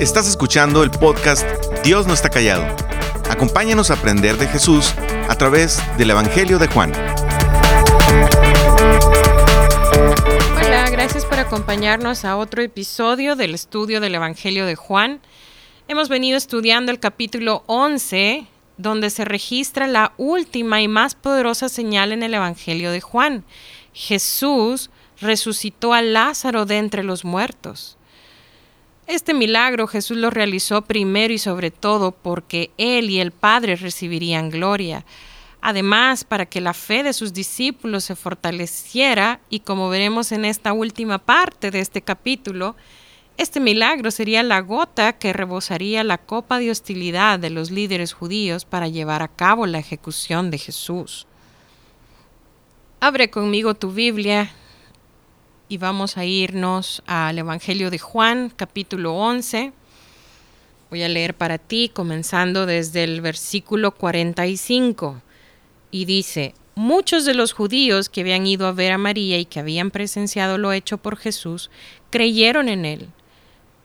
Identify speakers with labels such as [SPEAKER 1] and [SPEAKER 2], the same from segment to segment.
[SPEAKER 1] Estás escuchando el podcast Dios no está callado. Acompáñanos a aprender de Jesús a través del Evangelio de Juan.
[SPEAKER 2] Hola, gracias por acompañarnos a otro episodio del estudio del Evangelio de Juan. Hemos venido estudiando el capítulo 11, donde se registra la última y más poderosa señal en el Evangelio de Juan. Jesús resucitó a Lázaro de entre los muertos. Este milagro Jesús lo realizó primero y sobre todo porque Él y el Padre recibirían gloria. Además, para que la fe de sus discípulos se fortaleciera y como veremos en esta última parte de este capítulo, este milagro sería la gota que rebosaría la copa de hostilidad de los líderes judíos para llevar a cabo la ejecución de Jesús. Abre conmigo tu Biblia y vamos a irnos al Evangelio de Juan, capítulo 11. Voy a leer para ti, comenzando desde el versículo 45. Y dice, muchos de los judíos que habían ido a ver a María y que habían presenciado lo hecho por Jesús, creyeron en él.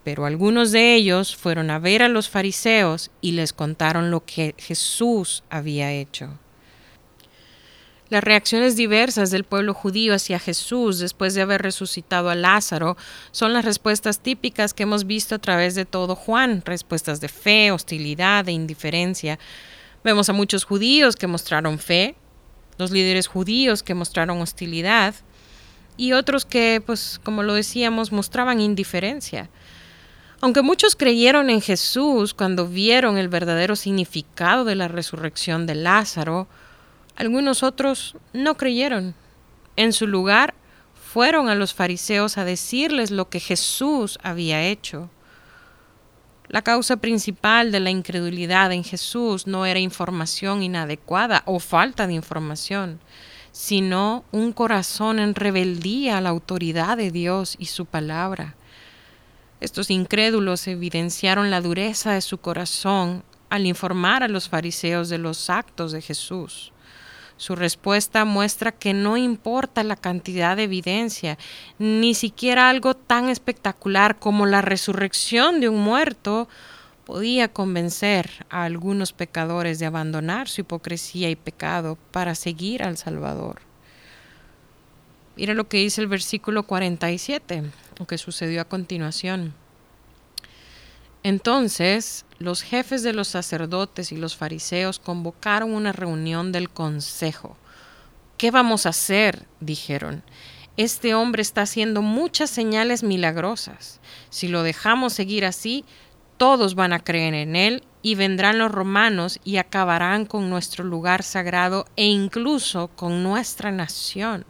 [SPEAKER 2] Pero algunos de ellos fueron a ver a los fariseos y les contaron lo que Jesús había hecho. Las reacciones diversas del pueblo judío hacia Jesús después de haber resucitado a Lázaro son las respuestas típicas que hemos visto a través de todo Juan, respuestas de fe, hostilidad e indiferencia. Vemos a muchos judíos que mostraron fe, los líderes judíos que mostraron hostilidad y otros que, pues como lo decíamos, mostraban indiferencia. Aunque muchos creyeron en Jesús cuando vieron el verdadero significado de la resurrección de Lázaro, algunos otros no creyeron. En su lugar, fueron a los fariseos a decirles lo que Jesús había hecho. La causa principal de la incredulidad en Jesús no era información inadecuada o falta de información, sino un corazón en rebeldía a la autoridad de Dios y su palabra. Estos incrédulos evidenciaron la dureza de su corazón al informar a los fariseos de los actos de Jesús. Su respuesta muestra que no importa la cantidad de evidencia, ni siquiera algo tan espectacular como la resurrección de un muerto podía convencer a algunos pecadores de abandonar su hipocresía y pecado para seguir al Salvador. Mira lo que dice el versículo 47, lo que sucedió a continuación. Entonces los jefes de los sacerdotes y los fariseos convocaron una reunión del consejo. ¿Qué vamos a hacer? dijeron. Este hombre está haciendo muchas señales milagrosas. Si lo dejamos seguir así, todos van a creer en él y vendrán los romanos y acabarán con nuestro lugar sagrado e incluso con nuestra nación.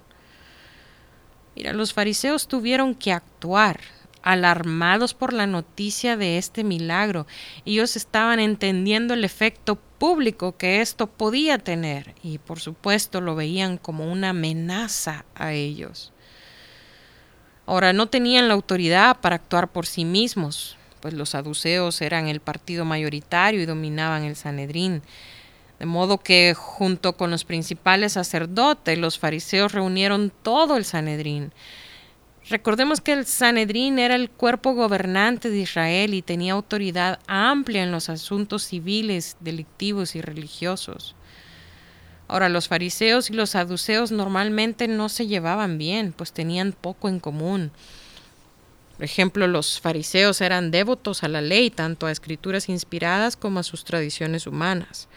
[SPEAKER 2] Mira, los fariseos tuvieron que actuar alarmados por la noticia de este milagro. Ellos estaban entendiendo el efecto público que esto podía tener y por supuesto lo veían como una amenaza a ellos. Ahora no tenían la autoridad para actuar por sí mismos, pues los saduceos eran el partido mayoritario y dominaban el Sanedrín. De modo que junto con los principales sacerdotes, los fariseos reunieron todo el Sanedrín Recordemos que el Sanedrín era el cuerpo gobernante de Israel y tenía autoridad amplia en los asuntos civiles, delictivos y religiosos. Ahora, los fariseos y los saduceos normalmente no se llevaban bien, pues tenían poco en común. Por ejemplo, los fariseos eran devotos a la ley, tanto a escrituras inspiradas como a sus tradiciones humanas.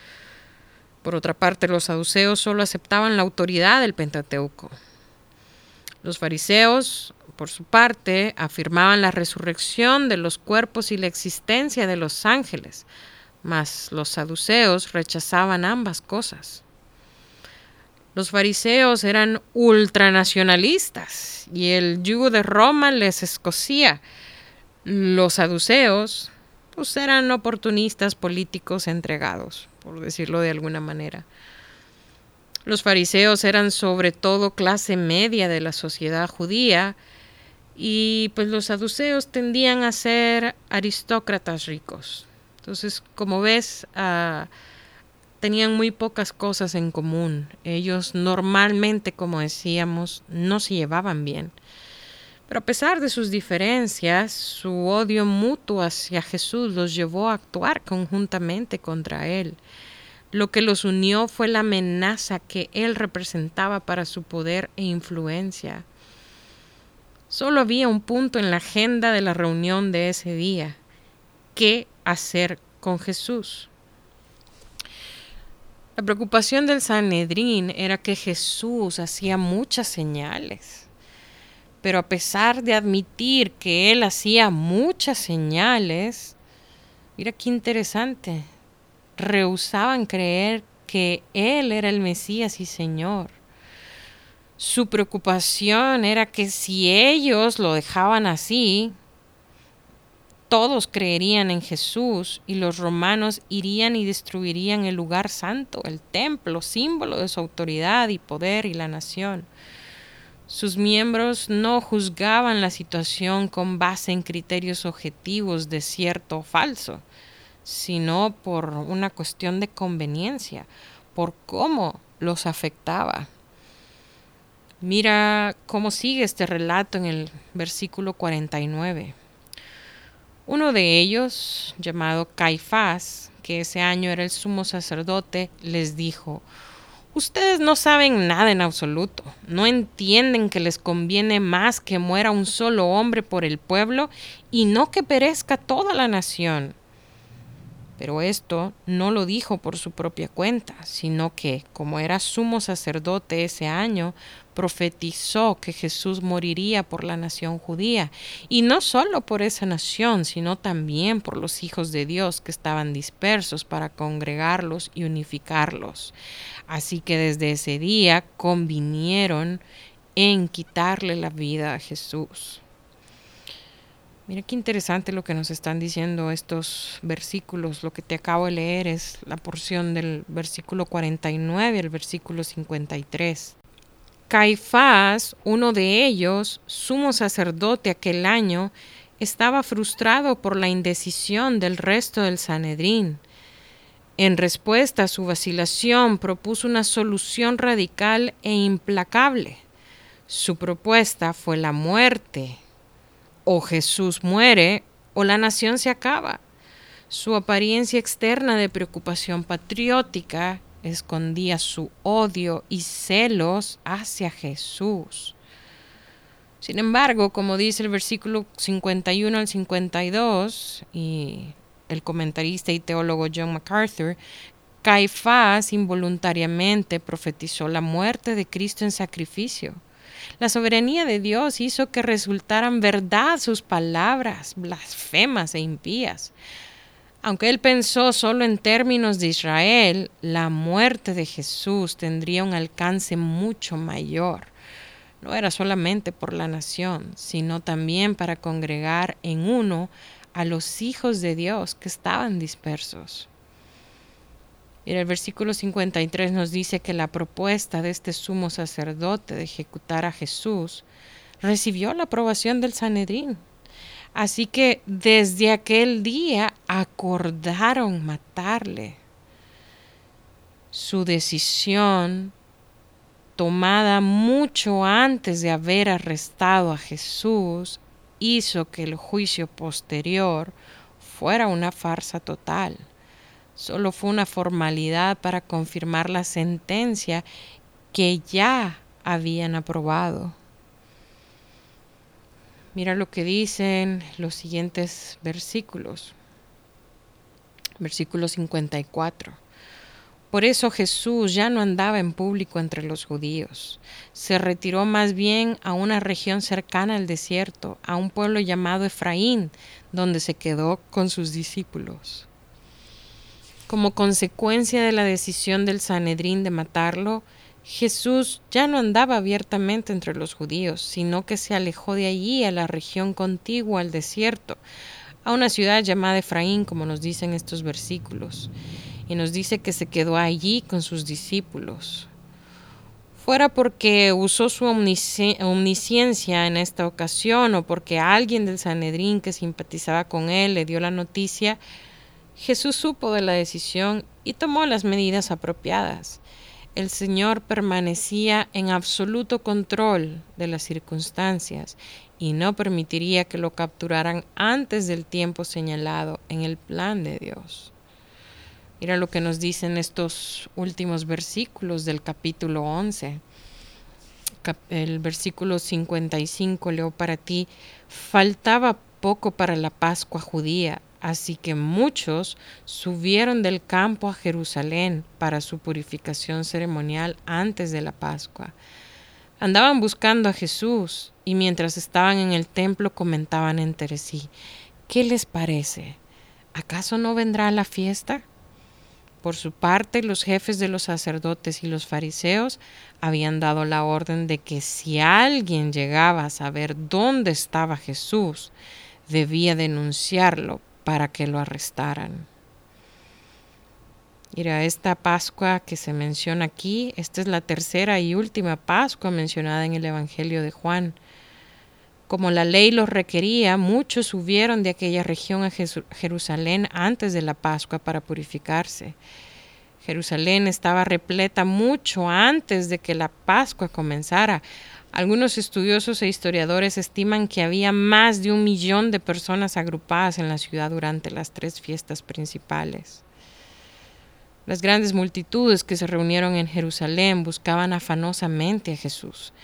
[SPEAKER 2] Por otra parte, los saduceos solo aceptaban la autoridad del Pentateuco. Los fariseos por su parte, afirmaban la resurrección de los cuerpos y la existencia de los ángeles, mas los saduceos rechazaban ambas cosas. Los fariseos eran ultranacionalistas y el yugo de Roma les escocía. Los saduceos pues eran oportunistas políticos entregados, por decirlo de alguna manera. Los fariseos eran sobre todo clase media de la sociedad judía y pues los saduceos tendían a ser aristócratas ricos. Entonces, como ves, ah, tenían muy pocas cosas en común. Ellos normalmente, como decíamos, no se llevaban bien. Pero a pesar de sus diferencias, su odio mutuo hacia Jesús los llevó a actuar conjuntamente contra él. Lo que los unió fue la amenaza que él representaba para su poder e influencia. Solo había un punto en la agenda de la reunión de ese día. ¿Qué hacer con Jesús? La preocupación del Sanedrín era que Jesús hacía muchas señales. Pero a pesar de admitir que él hacía muchas señales, mira qué interesante, rehusaban creer que él era el Mesías y Señor. Su preocupación era que si ellos lo dejaban así, todos creerían en Jesús y los romanos irían y destruirían el lugar santo, el templo, símbolo de su autoridad y poder y la nación. Sus miembros no juzgaban la situación con base en criterios objetivos de cierto o falso, sino por una cuestión de conveniencia, por cómo los afectaba. Mira cómo sigue este relato en el versículo 49. Uno de ellos, llamado Caifás, que ese año era el sumo sacerdote, les dijo, Ustedes no saben nada en absoluto, no entienden que les conviene más que muera un solo hombre por el pueblo y no que perezca toda la nación. Pero esto no lo dijo por su propia cuenta, sino que, como era sumo sacerdote ese año, profetizó que Jesús moriría por la nación judía, y no solo por esa nación, sino también por los hijos de Dios que estaban dispersos para congregarlos y unificarlos. Así que desde ese día convinieron en quitarle la vida a Jesús. Mira qué interesante lo que nos están diciendo estos versículos. Lo que te acabo de leer es la porción del versículo 49 al versículo 53. Caifás, uno de ellos, sumo sacerdote aquel año, estaba frustrado por la indecisión del resto del Sanedrín. En respuesta a su vacilación, propuso una solución radical e implacable. Su propuesta fue la muerte o Jesús muere o la nación se acaba. Su apariencia externa de preocupación patriótica escondía su odio y celos hacia Jesús. Sin embargo, como dice el versículo 51 al 52 y el comentarista y teólogo John MacArthur, Caifás involuntariamente profetizó la muerte de Cristo en sacrificio la soberanía de Dios hizo que resultaran verdad sus palabras blasfemas e impías. Aunque él pensó solo en términos de Israel, la muerte de Jesús tendría un alcance mucho mayor. No era solamente por la nación, sino también para congregar en uno a los hijos de Dios que estaban dispersos. Y el versículo 53 nos dice que la propuesta de este sumo sacerdote de ejecutar a Jesús recibió la aprobación del Sanedrín. Así que desde aquel día acordaron matarle. Su decisión, tomada mucho antes de haber arrestado a Jesús, hizo que el juicio posterior fuera una farsa total solo fue una formalidad para confirmar la sentencia que ya habían aprobado. Mira lo que dicen los siguientes versículos. Versículo 54. Por eso Jesús ya no andaba en público entre los judíos. Se retiró más bien a una región cercana al desierto, a un pueblo llamado Efraín, donde se quedó con sus discípulos. Como consecuencia de la decisión del Sanedrín de matarlo, Jesús ya no andaba abiertamente entre los judíos, sino que se alejó de allí a la región contigua al desierto, a una ciudad llamada Efraín, como nos dicen estos versículos, y nos dice que se quedó allí con sus discípulos. Fuera porque usó su omnisciencia en esta ocasión o porque alguien del Sanedrín que simpatizaba con él le dio la noticia, Jesús supo de la decisión y tomó las medidas apropiadas. El Señor permanecía en absoluto control de las circunstancias y no permitiría que lo capturaran antes del tiempo señalado en el plan de Dios. Mira lo que nos dicen estos últimos versículos del capítulo 11. El versículo 55 leo para ti, faltaba poco para la Pascua judía, así que muchos subieron del campo a Jerusalén para su purificación ceremonial antes de la Pascua. Andaban buscando a Jesús y mientras estaban en el templo comentaban entre sí, ¿qué les parece? ¿Acaso no vendrá la fiesta? Por su parte, los jefes de los sacerdotes y los fariseos habían dado la orden de que si alguien llegaba a saber dónde estaba Jesús, debía denunciarlo para que lo arrestaran. Mira, esta Pascua que se menciona aquí, esta es la tercera y última Pascua mencionada en el Evangelio de Juan. Como la ley los requería, muchos subieron de aquella región a Jerusalén antes de la Pascua para purificarse. Jerusalén estaba repleta mucho antes de que la Pascua comenzara. Algunos estudiosos e historiadores estiman que había más de un millón de personas agrupadas en la ciudad durante las tres fiestas principales. Las grandes multitudes que se reunieron en Jerusalén buscaban afanosamente a Jesús.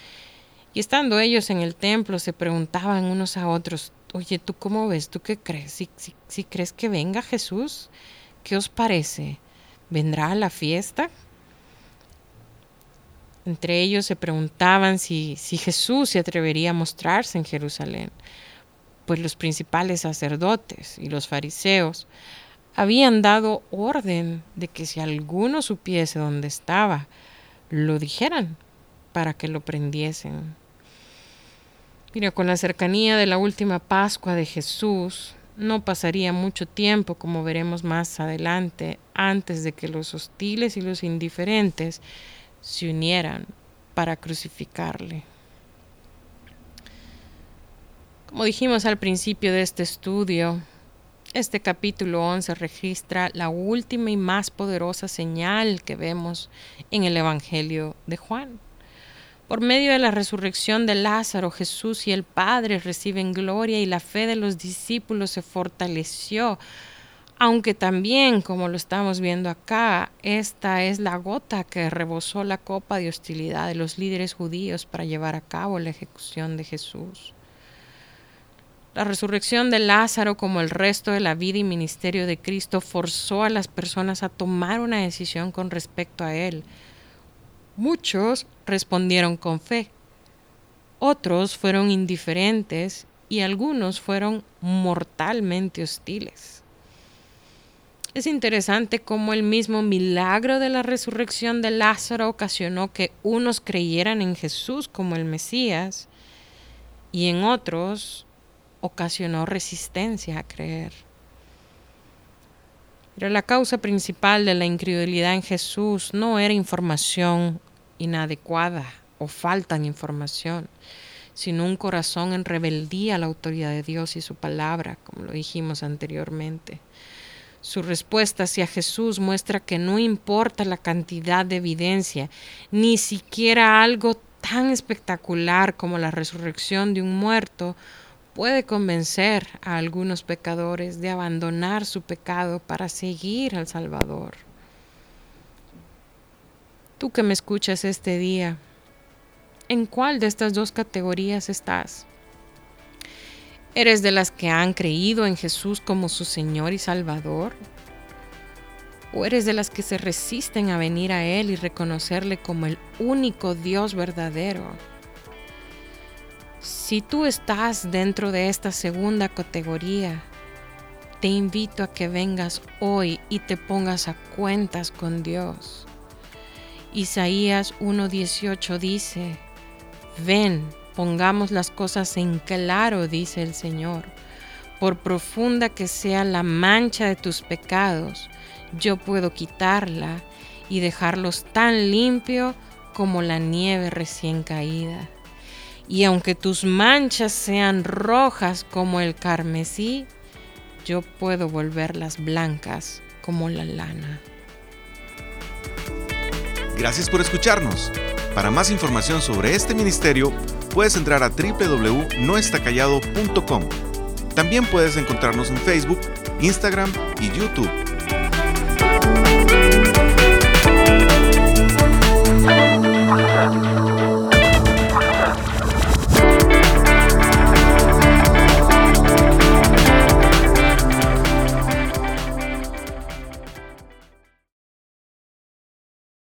[SPEAKER 2] Y estando ellos en el templo, se preguntaban unos a otros, oye, ¿tú cómo ves? ¿Tú qué crees? Si, si, crees que venga Jesús, ¿qué os parece? ¿Vendrá a la fiesta? Entre ellos se preguntaban si, si Jesús se atrevería a mostrarse en Jerusalén, pues los principales sacerdotes y los fariseos habían dado orden de que si alguno supiese dónde estaba, lo dijeran para que lo prendiesen. Mira, con la cercanía de la última Pascua de Jesús, no pasaría mucho tiempo, como veremos más adelante, antes de que los hostiles y los indiferentes se unieran para crucificarle. Como dijimos al principio de este estudio, este capítulo 11 registra la última y más poderosa señal que vemos en el Evangelio de Juan. Por medio de la resurrección de Lázaro, Jesús y el Padre reciben gloria y la fe de los discípulos se fortaleció. Aunque también, como lo estamos viendo acá, esta es la gota que rebosó la copa de hostilidad de los líderes judíos para llevar a cabo la ejecución de Jesús. La resurrección de Lázaro, como el resto de la vida y ministerio de Cristo, forzó a las personas a tomar una decisión con respecto a Él, Muchos respondieron con fe, otros fueron indiferentes y algunos fueron mortalmente hostiles. Es interesante cómo el mismo milagro de la resurrección de Lázaro ocasionó que unos creyeran en Jesús como el Mesías y en otros ocasionó resistencia a creer. Pero la causa principal de la incredulidad en Jesús no era información inadecuada o falta de información, sino un corazón en rebeldía a la autoridad de Dios y su palabra, como lo dijimos anteriormente. Su respuesta hacia Jesús muestra que no importa la cantidad de evidencia, ni siquiera algo tan espectacular como la resurrección de un muerto puede convencer a algunos pecadores de abandonar su pecado para seguir al Salvador. Tú que me escuchas este día, ¿en cuál de estas dos categorías estás? ¿Eres de las que han creído en Jesús como su Señor y Salvador? ¿O eres de las que se resisten a venir a Él y reconocerle como el único Dios verdadero? Si tú estás dentro de esta segunda categoría, te invito a que vengas hoy y te pongas a cuentas con Dios. Isaías 1.18 dice, ven, pongamos las cosas en claro, dice el Señor. Por profunda que sea la mancha de tus pecados, yo puedo quitarla y dejarlos tan limpio como la nieve recién caída y aunque tus manchas sean rojas como el carmesí, yo puedo volverlas blancas como la lana.
[SPEAKER 1] Gracias por escucharnos. Para más información sobre este ministerio, puedes entrar a www.noestacallado.com. También puedes encontrarnos en Facebook, Instagram y YouTube.